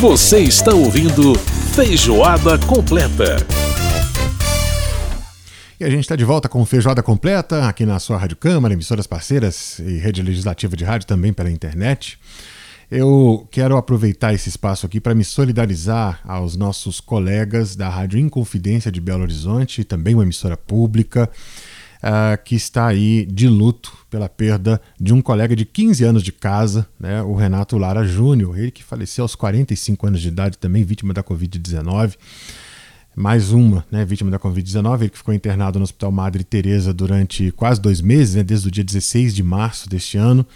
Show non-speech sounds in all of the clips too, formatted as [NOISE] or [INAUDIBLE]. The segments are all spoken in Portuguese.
Você está ouvindo Feijoada Completa. E a gente está de volta com Feijoada Completa aqui na sua Rádio Câmara, emissoras parceiras e rede legislativa de rádio também pela internet. Eu quero aproveitar esse espaço aqui para me solidarizar aos nossos colegas da Rádio Inconfidência de Belo Horizonte, também uma emissora pública, uh, que está aí de luto pela perda de um colega de 15 anos de casa, né, o Renato Lara Júnior, ele que faleceu aos 45 anos de idade, também vítima da Covid-19. Mais uma, né, vítima da Covid-19, ele que ficou internado no Hospital Madre Teresa durante quase dois meses, né, desde o dia 16 de março deste ano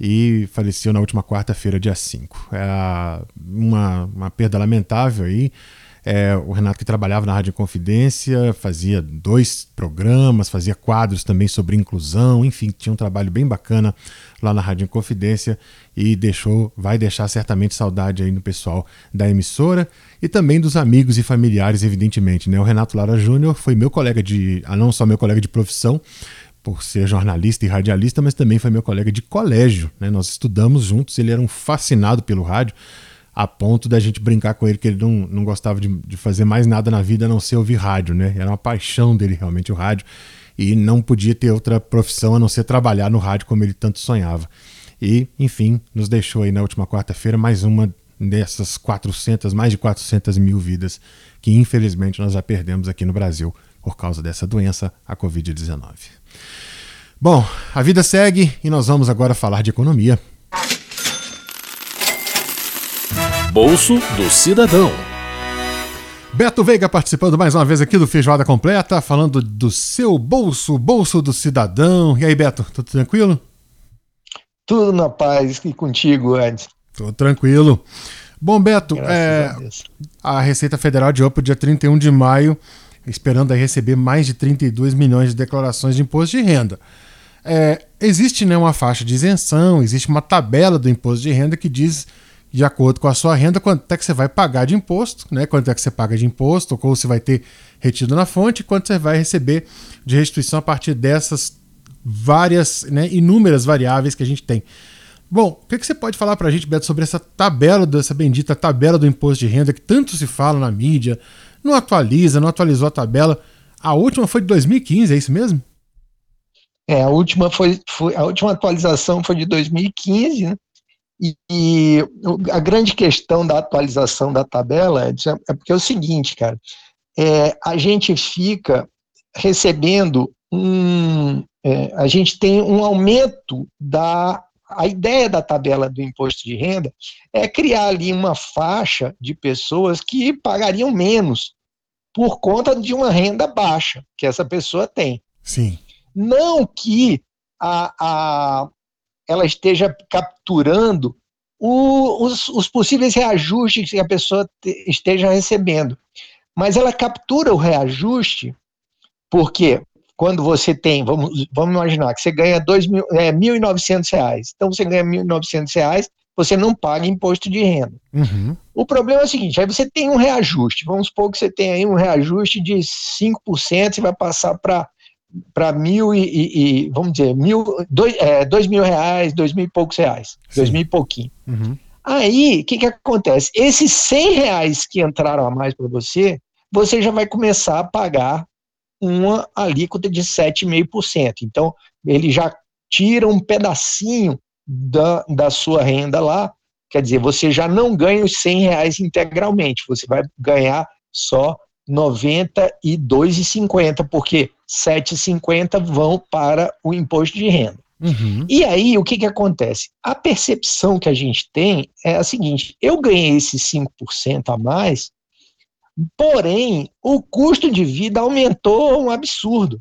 e faleceu na última quarta-feira, dia 5. É uma, uma perda lamentável aí. É, o Renato que trabalhava na Rádio Confidência, fazia dois programas, fazia quadros também sobre inclusão, enfim, tinha um trabalho bem bacana lá na Rádio Confidência e deixou, vai deixar certamente saudade aí no pessoal da emissora e também dos amigos e familiares, evidentemente. Né? O Renato Lara Júnior foi meu colega de, ah, não só meu colega de profissão, por ser jornalista e radialista, mas também foi meu colega de colégio. Né? Nós estudamos juntos, ele era um fascinado pelo rádio, a ponto da gente brincar com ele que ele não, não gostava de, de fazer mais nada na vida a não ser ouvir rádio. Né? Era uma paixão dele realmente o rádio e não podia ter outra profissão a não ser trabalhar no rádio como ele tanto sonhava. E, enfim, nos deixou aí na última quarta-feira mais uma dessas 400, mais de 400 mil vidas que infelizmente nós já perdemos aqui no Brasil por causa dessa doença, a Covid-19. Bom, a vida segue e nós vamos agora falar de economia. Bolso do Cidadão. Beto Veiga participando mais uma vez aqui do Feijoada Completa, falando do seu bolso, bolso do cidadão. E aí, Beto, tudo tranquilo? Tudo na paz e contigo, Ed. Tudo tranquilo. Bom, Beto, é, a, a Receita Federal de para o dia 31 de maio esperando aí receber mais de 32 milhões de declarações de imposto de renda. É, existe né, uma faixa de isenção, existe uma tabela do imposto de renda que diz, de acordo com a sua renda, quanto é que você vai pagar de imposto, né, quanto é que você paga de imposto, ou você vai ter retido na fonte, quanto você vai receber de restituição a partir dessas várias, né, inúmeras variáveis que a gente tem. Bom, o que, que você pode falar para a gente, Beto, sobre essa tabela, dessa bendita tabela do imposto de renda que tanto se fala na mídia, não atualiza, não atualizou a tabela. A última foi de 2015, é isso mesmo? É, a última foi, foi a última atualização foi de 2015, né? E, e, a grande questão da atualização da tabela é, é porque é o seguinte, cara, é, a gente fica recebendo um, é, a gente tem um aumento da a ideia da tabela do imposto de renda é criar ali uma faixa de pessoas que pagariam menos por conta de uma renda baixa que essa pessoa tem. Sim. Não que a, a, ela esteja capturando o, os, os, possíveis reajustes que a pessoa te, esteja recebendo, mas ela captura o reajuste porque quando você tem, vamos, vamos imaginar que você ganha dois mil, é, 1.900 reais, então você ganha 1.900 reais, você não paga imposto de renda. Uhum. O problema é o seguinte, aí você tem um reajuste, vamos supor que você tem aí um reajuste de 5%, você vai passar para para mil e, e, e, vamos dizer, mil, dois, é, dois mil reais, dois mil e poucos reais, Sim. dois mil e pouquinho. Uhum. Aí, o que, que acontece? Esses 100 reais que entraram a mais para você, você já vai começar a pagar uma alíquota de 7,5%. Então, ele já tira um pedacinho da, da sua renda lá, quer dizer, você já não ganha os 100 reais integralmente, você vai ganhar só 92,50, porque 7,50 vão para o imposto de renda. Uhum. E aí, o que, que acontece? A percepção que a gente tem é a seguinte: eu ganhei esses 5% a mais, Porém, o custo de vida aumentou um absurdo.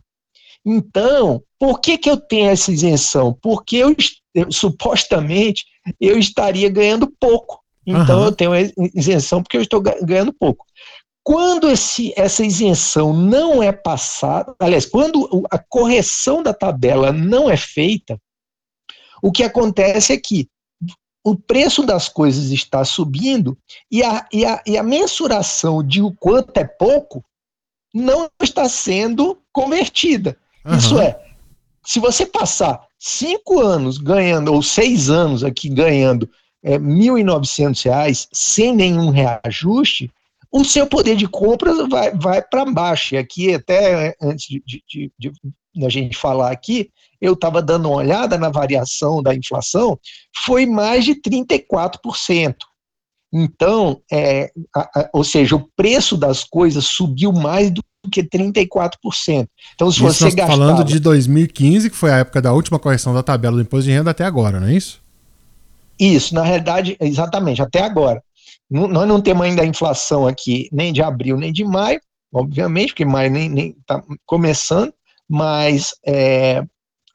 Então, por que, que eu tenho essa isenção? Porque eu, eu supostamente eu estaria ganhando pouco. Então, uhum. eu tenho isenção porque eu estou ganhando pouco. Quando esse, essa isenção não é passada, aliás, quando a correção da tabela não é feita, o que acontece é que o preço das coisas está subindo e a, e a, e a mensuração de o quanto é pouco não está sendo convertida. Uhum. Isso é, se você passar cinco anos ganhando, ou seis anos aqui ganhando é, R$ 1.900 sem nenhum reajuste, o seu poder de compra vai, vai para baixo. E aqui, até antes de, de, de, de a gente falar aqui, eu estava dando uma olhada na variação da inflação, foi mais de 34%. Então, é, a, a, ou seja, o preço das coisas subiu mais do que 34%. Então, se isso você nós gastava... falando de 2015, que foi a época da última correção da tabela do imposto de renda até agora, não é isso? Isso, na realidade, exatamente, até agora. Nós não temos ainda a inflação aqui, nem de abril, nem de maio, obviamente, porque maio nem está começando, mas, é,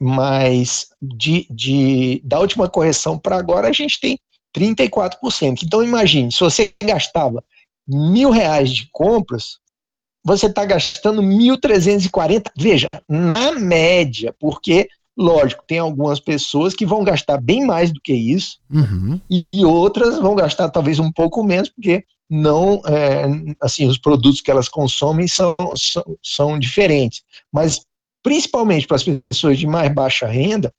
mas de, de, da última correção para agora a gente tem 34%. Então imagine, se você gastava mil reais de compras, você está gastando 1.340, veja, na média, porque, lógico, tem algumas pessoas que vão gastar bem mais do que isso, uhum. e, e, outras vão gastar talvez um pouco menos, porque não, é, assim, os produtos que elas consomem são, são, são diferentes. Mas principalmente para as pessoas de mais baixa renda,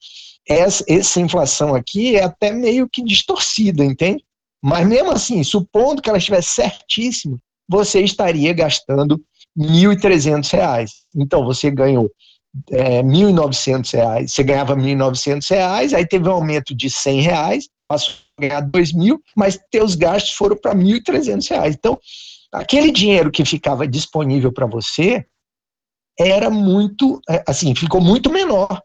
essa, essa inflação aqui é até meio que distorcida, entende? Mas mesmo assim, supondo que ela estivesse certíssima, você estaria gastando R$ 1.300. Então, você ganhou é, R$ 1.900, você ganhava R$ 1.900, aí teve um aumento de 100 reais, passou a ganhar R$ 2.000, mas teus gastos foram para R$ 1.300. Então, aquele dinheiro que ficava disponível para você, era muito, é, assim, ficou muito menor.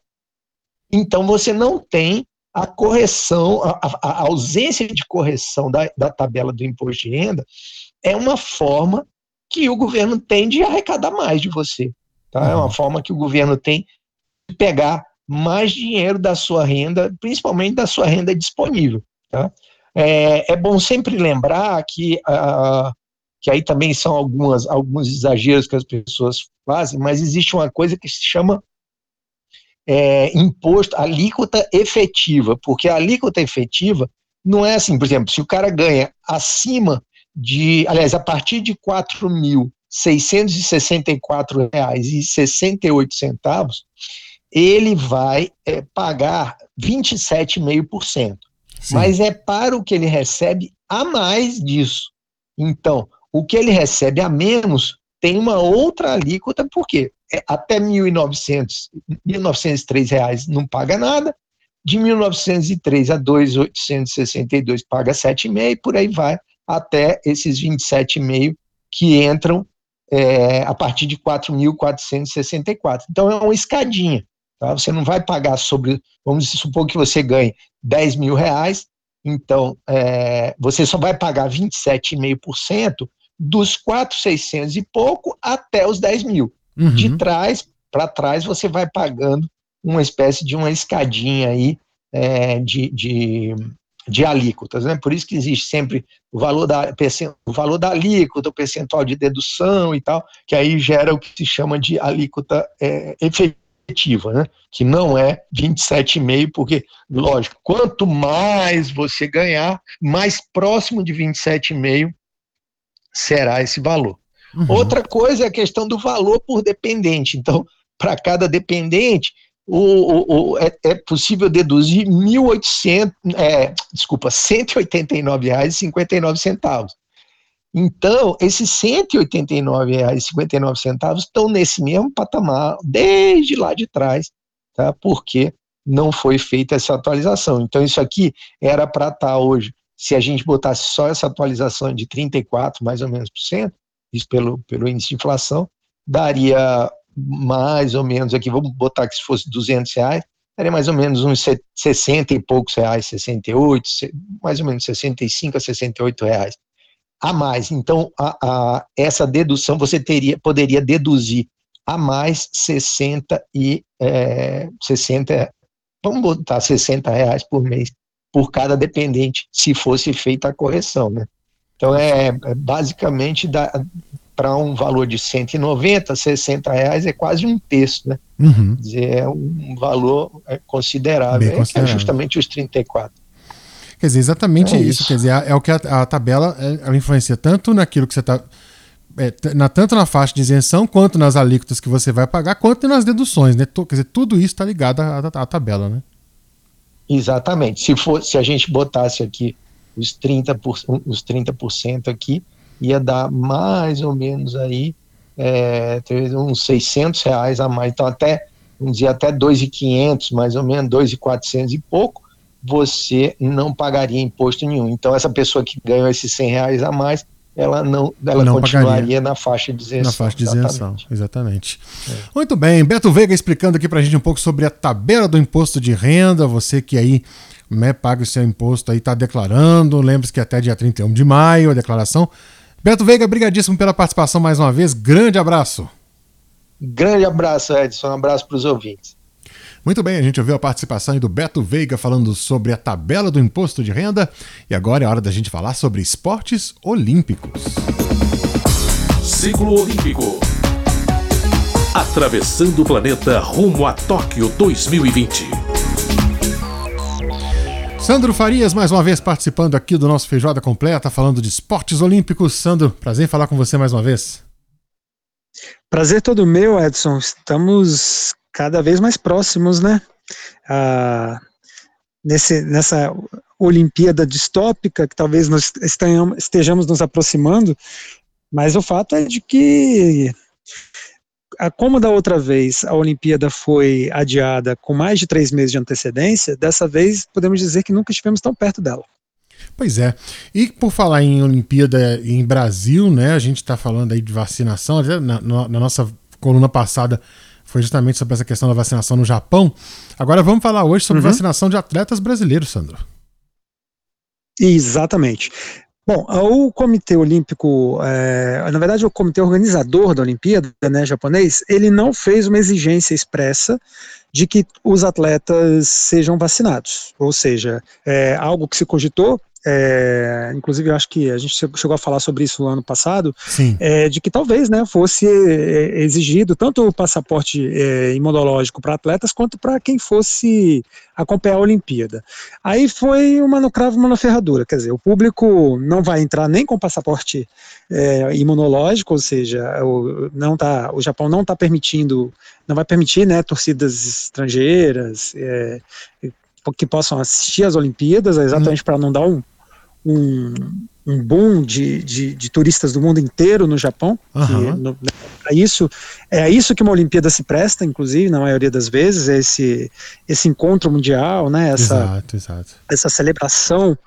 Então você não tem a correção, a, a ausência de correção da, da tabela do imposto de renda é uma forma que o governo tem de arrecadar mais de você. Tá? É uma uhum. forma que o governo tem de pegar mais dinheiro da sua renda, principalmente da sua renda disponível. Tá? É, é bom sempre lembrar que uh, que aí também são algumas, alguns exageros que as pessoas fazem, mas existe uma coisa que se chama é, imposto, alíquota efetiva, porque a alíquota efetiva não é assim, por exemplo, se o cara ganha acima de, aliás, a partir de R$ 4.664,68, ele vai é, pagar 27,5%. Mas é para o que ele recebe a mais disso. Então, o que ele recebe a menos tem uma outra alíquota, porque é até 1.900, 1.903 reais não paga nada, de 1.903 a 2.862 paga 7,5 por aí vai até esses 27,5 que entram é, a partir de 4.464. Então é uma escadinha. Tá? Você não vai pagar sobre, vamos supor que você ganhe 10 mil reais, então é, você só vai pagar 27,5% dos 4,600 e pouco até os 10 mil. Uhum. De trás para trás você vai pagando uma espécie de uma escadinha aí é, de, de, de alíquotas, né? Por isso que existe sempre o valor da o valor da alíquota, o percentual de dedução e tal, que aí gera o que se chama de alíquota é, efetiva, né? Que não é 27,5, porque lógico, quanto mais você ganhar, mais próximo de 27,5 será esse valor. Uhum. Outra coisa é a questão do valor por dependente. Então, para cada dependente, o, o, é, é, possível deduzir 1.800, é, desculpa, R$ 189,59. Então, esses R$ 189,59 estão nesse mesmo patamar desde lá de trás, tá? porque não foi feita essa atualização. Então, isso aqui era para estar tá hoje se a gente botasse só essa atualização de 34, mais ou menos, por cento, isso pelo, pelo índice de inflação, daria mais ou menos, aqui vamos botar que se fosse 200 reais, daria mais ou menos uns 60 e poucos reais, 68, mais ou menos 65 a 68 reais a mais. Então, a, a, essa dedução você teria, poderia deduzir a mais 60 e é, 60, vamos botar 60 reais por mês por cada dependente, se fosse feita a correção, né? Então é, é basicamente para um valor de 190, 60 reais é quase um terço, né? Uhum. Quer dizer, é um valor é, considerável, é, é justamente os 34. Quer dizer, exatamente é isso. isso. Quer dizer, é, o que a, a tabela é, ela influencia tanto naquilo que você está. É, na, tanto na faixa de isenção, quanto nas alíquotas que você vai pagar, quanto nas deduções, né? Quer dizer, tudo isso está ligado à, à, à tabela, né? Exatamente. Se, for, se a gente botasse aqui os 30%, os 30% aqui, ia dar mais ou menos aí é, uns 600 reais a mais, então até, vamos dizer, até 2.500, mais ou menos, 2.400 e pouco, você não pagaria imposto nenhum. Então essa pessoa que ganhou esses 100 reais a mais, ela não, ela não continuaria pagaria. na faixa de isenção. Na faixa de isenção, exatamente. É. Muito bem, Beto Veiga explicando aqui pra gente um pouco sobre a tabela do imposto de renda, você que aí né, paga o seu imposto aí, está declarando, lembre-se que até dia 31 de maio a declaração. Beto Veiga, brigadíssimo pela participação mais uma vez, grande abraço. Grande abraço, Edson, um abraço para os ouvintes. Muito bem, a gente ouviu a participação do Beto Veiga falando sobre a tabela do imposto de renda e agora é hora da gente falar sobre esportes olímpicos. Ciclo Olímpico. Atravessando o planeta rumo a Tóquio 2020. Sandro Farias, mais uma vez participando aqui do nosso Feijoada Completa, falando de esportes olímpicos. Sandro, prazer em falar com você mais uma vez. Prazer todo meu, Edson. Estamos cada vez mais próximos, né? Ah, nesse, nessa Olimpíada distópica que talvez nós estejamos nos aproximando, mas o fato é de que, como da outra vez a Olimpíada foi adiada com mais de três meses de antecedência, dessa vez podemos dizer que nunca estivemos tão perto dela. Pois é. E por falar em Olimpíada em Brasil, né? A gente está falando aí de vacinação. Na, na, na nossa coluna passada foi justamente sobre essa questão da vacinação no Japão. Agora vamos falar hoje sobre uhum. vacinação de atletas brasileiros, Sandro. Exatamente. Bom, o Comitê Olímpico, é, na verdade, o comitê organizador da Olimpíada, né, japonês, ele não fez uma exigência expressa de que os atletas sejam vacinados. Ou seja, é algo que se cogitou é, inclusive eu acho que a gente chegou a falar sobre isso no ano passado, é, de que talvez né, fosse é, exigido tanto o passaporte é, imunológico para atletas quanto para quem fosse acompanhar a Olimpíada. Aí foi uma no cravo, uma na ferradura, quer dizer, o público não vai entrar nem com passaporte é, imunológico, ou seja, o, não tá, o Japão não está permitindo, não vai permitir né, torcidas estrangeiras, é, que possam assistir às Olimpíadas, exatamente hum. para não dar um, um, um boom de, de, de, turistas do mundo inteiro no Japão. Uhum. É isso é isso que uma Olimpíada se presta, inclusive na maioria das vezes, é esse esse encontro mundial, né? Essa exato, exato. essa celebração.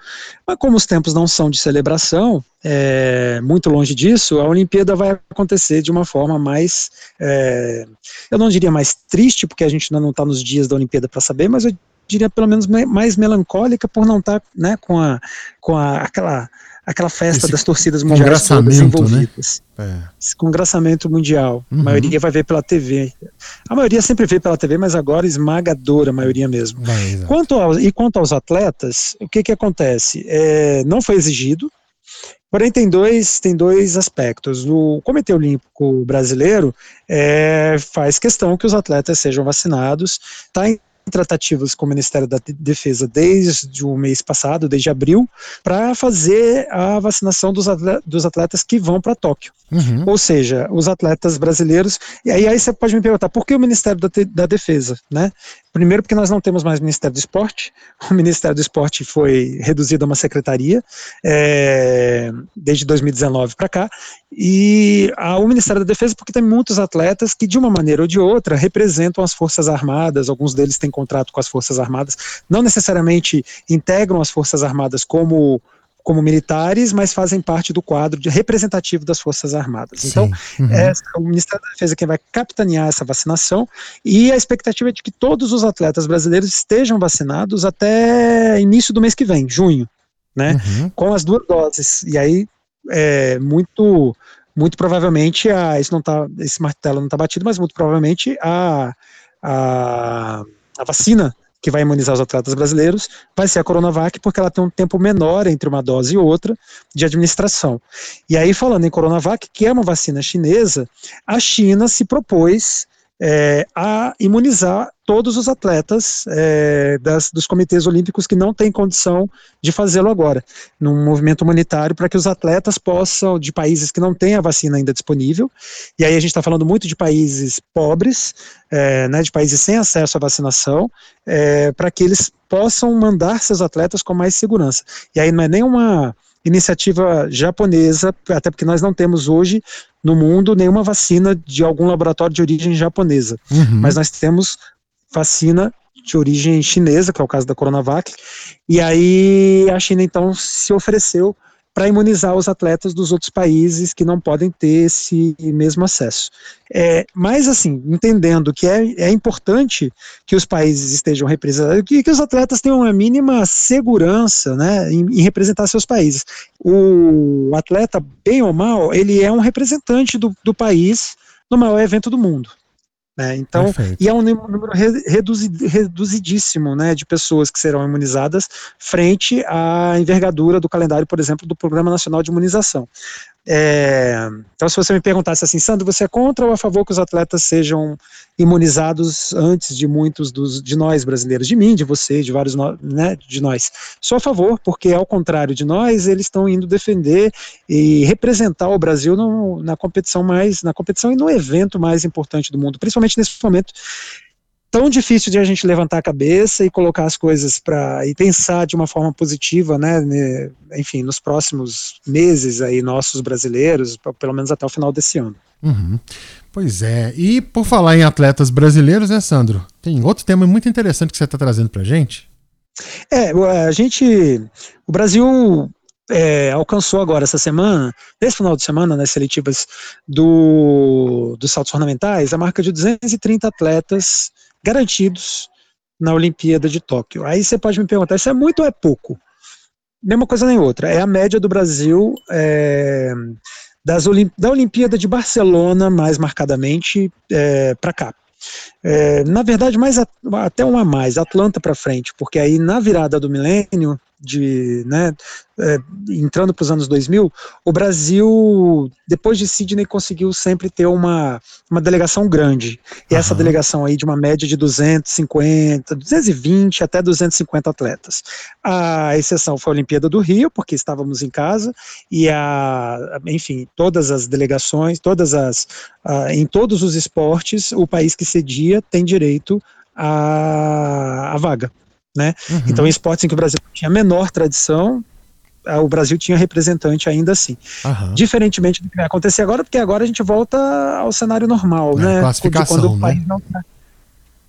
Mas como os tempos não são de celebração, é, muito longe disso, a Olimpíada vai acontecer de uma forma mais, é, eu não diria mais triste, porque a gente ainda não está nos dias da Olimpíada para saber, mas eu diria pelo menos mais melancólica por não estar tá, né, com, a, com a, aquela, aquela festa Esse das torcidas mundiais todas né? envolvidas. Né? É. Congraçamento mundial. Uhum. A maioria vai ver pela TV. A maioria sempre vê pela TV, mas agora esmagadora a maioria mesmo. quanto ao, e quanto aos atletas, o que, que acontece? É, não foi exigido, Porém, tem dois, tem dois aspectos. O Comitê Olímpico Brasileiro é, faz questão que os atletas sejam vacinados, está tratativas com o Ministério da Defesa desde o mês passado, desde abril, para fazer a vacinação dos atletas, dos atletas que vão para Tóquio. Uhum. Ou seja, os atletas brasileiros. E aí, aí você pode me perguntar, por que o Ministério da, da Defesa? Né? Primeiro, porque nós não temos mais Ministério do Esporte. [LAUGHS] O Ministério do Esporte foi reduzido a uma secretaria é, desde 2019 para cá. E a, o Ministério da Defesa, porque tem muitos atletas que, de uma maneira ou de outra, representam as Forças Armadas. Alguns deles têm contrato com as Forças Armadas, não necessariamente integram as Forças Armadas como como militares, mas fazem parte do quadro de representativo das Forças Armadas. Então, uhum. é o Ministério da Defesa quem vai capitanear essa vacinação e a expectativa é de que todos os atletas brasileiros estejam vacinados até início do mês que vem, junho, né, uhum. com as duas doses. E aí, é, muito, muito provavelmente, a, isso não tá, esse martelo não está batido, mas muito provavelmente a, a, a vacina que vai imunizar os atletas brasileiros, vai ser a Coronavac, porque ela tem um tempo menor entre uma dose e outra de administração. E aí, falando em Coronavac, que é uma vacina chinesa, a China se propôs é, a imunizar todos os atletas é, das, dos comitês olímpicos que não têm condição de fazê-lo agora, num movimento humanitário para que os atletas possam, de países que não têm a vacina ainda disponível, e aí a gente está falando muito de países pobres, é, né, de países sem acesso à vacinação, é, para que eles possam mandar seus atletas com mais segurança. E aí não é nenhuma iniciativa japonesa, até porque nós não temos hoje no mundo nenhuma vacina de algum laboratório de origem japonesa, uhum. mas nós temos vacina de origem chinesa, que é o caso da Coronavac, e aí a China então se ofereceu para imunizar os atletas dos outros países que não podem ter esse mesmo acesso. É, mas, assim, entendendo que é, é importante que os países estejam representados, que, que os atletas tenham uma mínima segurança né, em, em, representar seus países. O atleta, bem ou mal, ele é um representante do, do país no maior evento do mundo. Né? Então, Perfeito. e é um número reduzidíssimo né, de pessoas que serão imunizadas frente à envergadura do calendário, por exemplo, do Programa Nacional de Imunização. É, então, se você me perguntasse assim, Sandro, você é contra ou a favor que os atletas sejam imunizados antes de muitos dos, de nós brasileiros, de mim, de você, de vários né, de nós? Sou a favor, porque ao contrário de nós, eles estão indo defender e representar o Brasil no, na competição mais, na competição e no evento mais importante do mundo, principalmente nesse momento tão difícil de a gente levantar a cabeça e colocar as coisas para e pensar de uma forma positiva, né, enfim, nos próximos meses aí nossos brasileiros, pelo menos até o final desse ano. Uhum. Pois é. E por falar em atletas brasileiros, né, Sandro? Tem outro tema muito interessante que você está trazendo para gente. É, a gente, o Brasil é, alcançou agora essa semana, nesse final de semana, nas seletivas do, dos saltos ornamentais, a marca de 230 atletas garantidos na Olimpíada de Tóquio. Aí você pode me perguntar, isso é muito ou é pouco? Nem uma coisa nem outra. É a média do Brasil é, das Olimp da Olimpíada de Barcelona, mais marcadamente, é, para cá. É, na verdade, mais a, até um a mais, Atlanta para frente, porque aí na virada do milênio, de, né, é, entrando para os anos 2000, o Brasil, depois de Sydney, conseguiu sempre ter uma, uma delegação grande. E uhum. essa delegação aí de uma média de 250, 220 até 250 atletas. A exceção foi a Olimpíada do Rio, porque estávamos em casa, e a, enfim, todas as delegações, todas as, a, em todos os esportes, o país que cedia tem direito à, à vaga. Né? Uhum. Então, em esportes em que o Brasil tinha menor tradição, o Brasil tinha representante ainda assim. Uhum. Diferentemente do que vai acontecer agora, porque agora a gente volta ao cenário normal, é, né? Classificação, quando o país né? não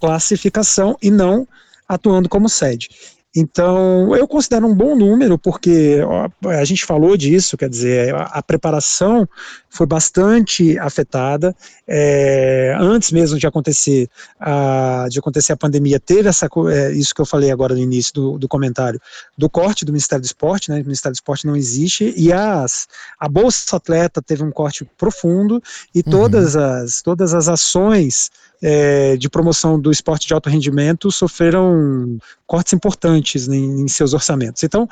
classificação e não atuando como sede. Então, eu considero um bom número, porque a gente falou disso, quer dizer, a, a preparação foi bastante afetada. É, antes mesmo de acontecer, a, de acontecer a pandemia, teve essa, é, isso que eu falei agora no início do, do, comentário, do corte do Ministério do Esporte, né, o Ministério do Esporte não existe, e as, a Bolsa Atleta teve um corte profundo, e uhum. todas, as, todas as ações é, de promoção do esporte de alto rendimento sofreram cortes importantes em, em seus orçamentos. Então,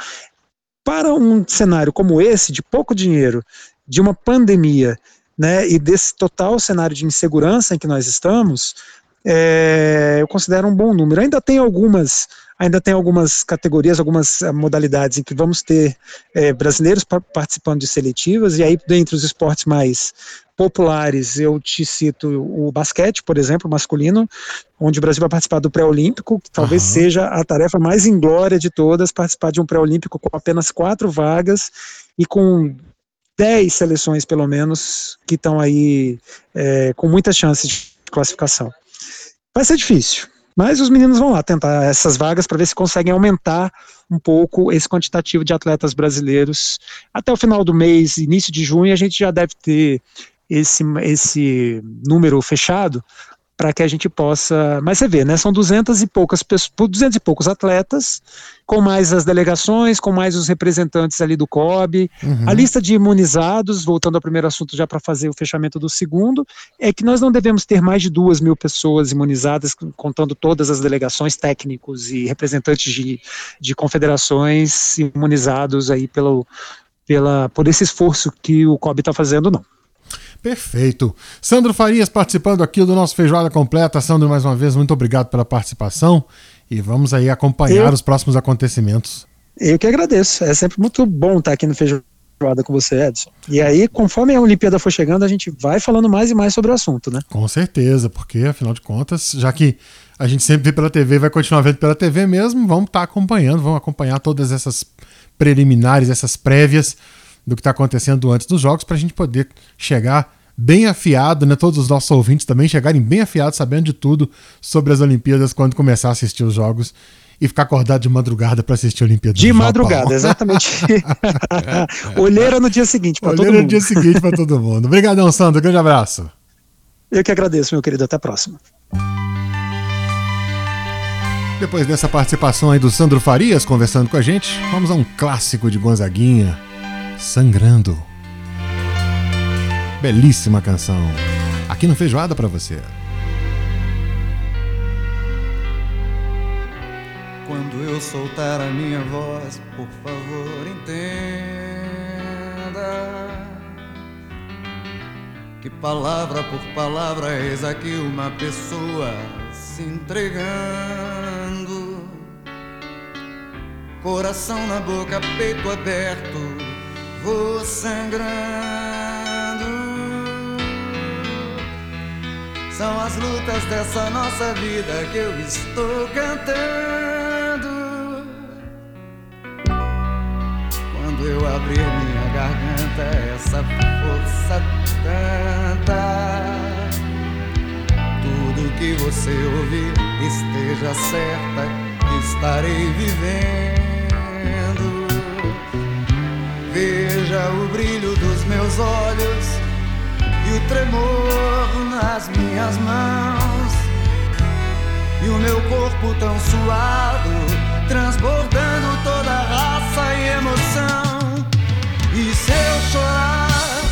para um cenário como esse, de pouco dinheiro, de uma pandemia, né, e desse total cenário de insegurança em que nós estamos, é, eu considero um bom número. Ainda tem algumas, ainda tem algumas categorias, algumas eh, modalidades em que vamos ter é, brasileiros participando de seletivas, e aí dentre os esportes mais populares, eu te cito o basquete, por exemplo, masculino, onde o Brasil vai participar do pré-olímpico, que talvez uhum. seja a tarefa mais inglória de todas, participar de um pré-olímpico com apenas quatro vagas e com 10 seleções, pelo menos, que estão aí é, com muitas chances de classificação. Vai ser difícil, mas os meninos vão lá tentar essas vagas para ver se conseguem aumentar um pouco esse quantitativo de atletas brasileiros. Até o final do mês, início de junho, a gente já deve ter esse, esse número fechado para que a gente possa. Mas você vê, né? São duzentas e poucas pessoas, 200 e poucos atletas, com mais as delegações, com mais os representantes ali do COB. Uhum. A lista de imunizados, voltando ao primeiro assunto, já para fazer o fechamento do segundo, é que nós não devemos ter mais de duas mil pessoas imunizadas, contando todas as delegações, técnicos e representantes de, de confederações imunizados aí pelo, pela, por esse esforço que o COB está fazendo, não. Perfeito. Sandro Farias participando aqui do nosso Feijoada Completa. Sandro, mais uma vez, muito obrigado pela participação e vamos aí acompanhar Eu... os próximos acontecimentos. Eu que agradeço. É sempre muito bom estar aqui no Feijoada com você, Edson. E aí, conforme a Olimpíada for chegando, a gente vai falando mais e mais sobre o assunto, né? Com certeza, porque afinal de contas, já que a gente sempre vê pela TV, vai continuar vendo pela TV mesmo, vamos estar acompanhando, vamos acompanhar todas essas preliminares, essas prévias do que está acontecendo antes dos jogos, para a gente poder chegar bem afiado, né? Todos os nossos ouvintes também chegarem bem afiados, sabendo de tudo sobre as Olimpíadas quando começar a assistir os jogos e ficar acordado de madrugada para assistir a Olimpíada. De madrugada, exatamente. [LAUGHS] [LAUGHS] Olheira no dia seguinte para todo mundo. Olheira no dia seguinte para todo mundo. Obrigadão, Sandro. Grande abraço. Eu que agradeço, meu querido. Até a próxima. Depois dessa participação aí do Sandro Farias conversando com a gente, vamos a um clássico de Gonzaguinha, Sangrando. Belíssima canção. Aqui no Feijoada para você. Quando eu soltar a minha voz, por favor, entenda que palavra por palavra eis aqui uma pessoa se entregando. Coração na boca, peito aberto, vou sangrando. São as lutas dessa nossa vida que eu estou cantando. quando eu abrir minha garganta, essa força tanta. Tudo que você ouvir, esteja certa estarei vivendo. Veja o brilho dos meus olhos e o tremor nas minhas mãos. E o meu corpo tão suado, transbordando toda raça e emoção. E se eu chorar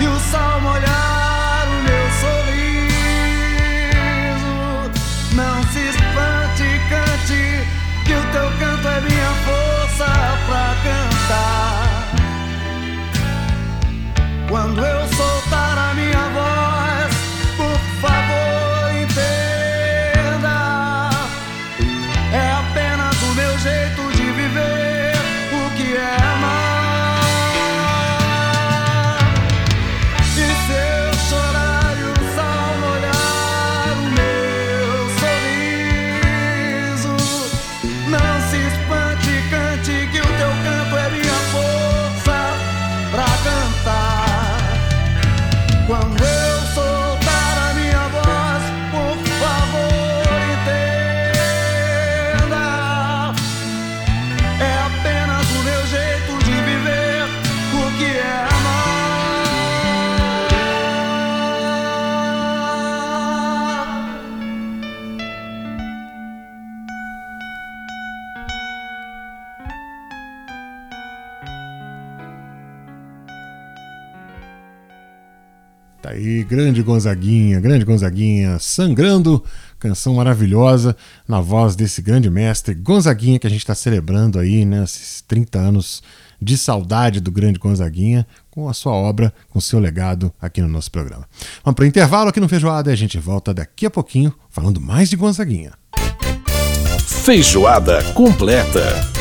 e o sol molhar o meu sorriso, não se espante, cante, que o teu canto é minha força pra cantar. Quando eu grande Gonzaguinha, grande Gonzaguinha, sangrando, canção maravilhosa na voz desse grande mestre Gonzaguinha que a gente está celebrando aí, né, esses 30 anos de saudade do grande Gonzaguinha com a sua obra, com seu legado aqui no nosso programa. Vamos para o intervalo aqui no Feijoada e a gente volta daqui a pouquinho falando mais de Gonzaguinha. Feijoada completa.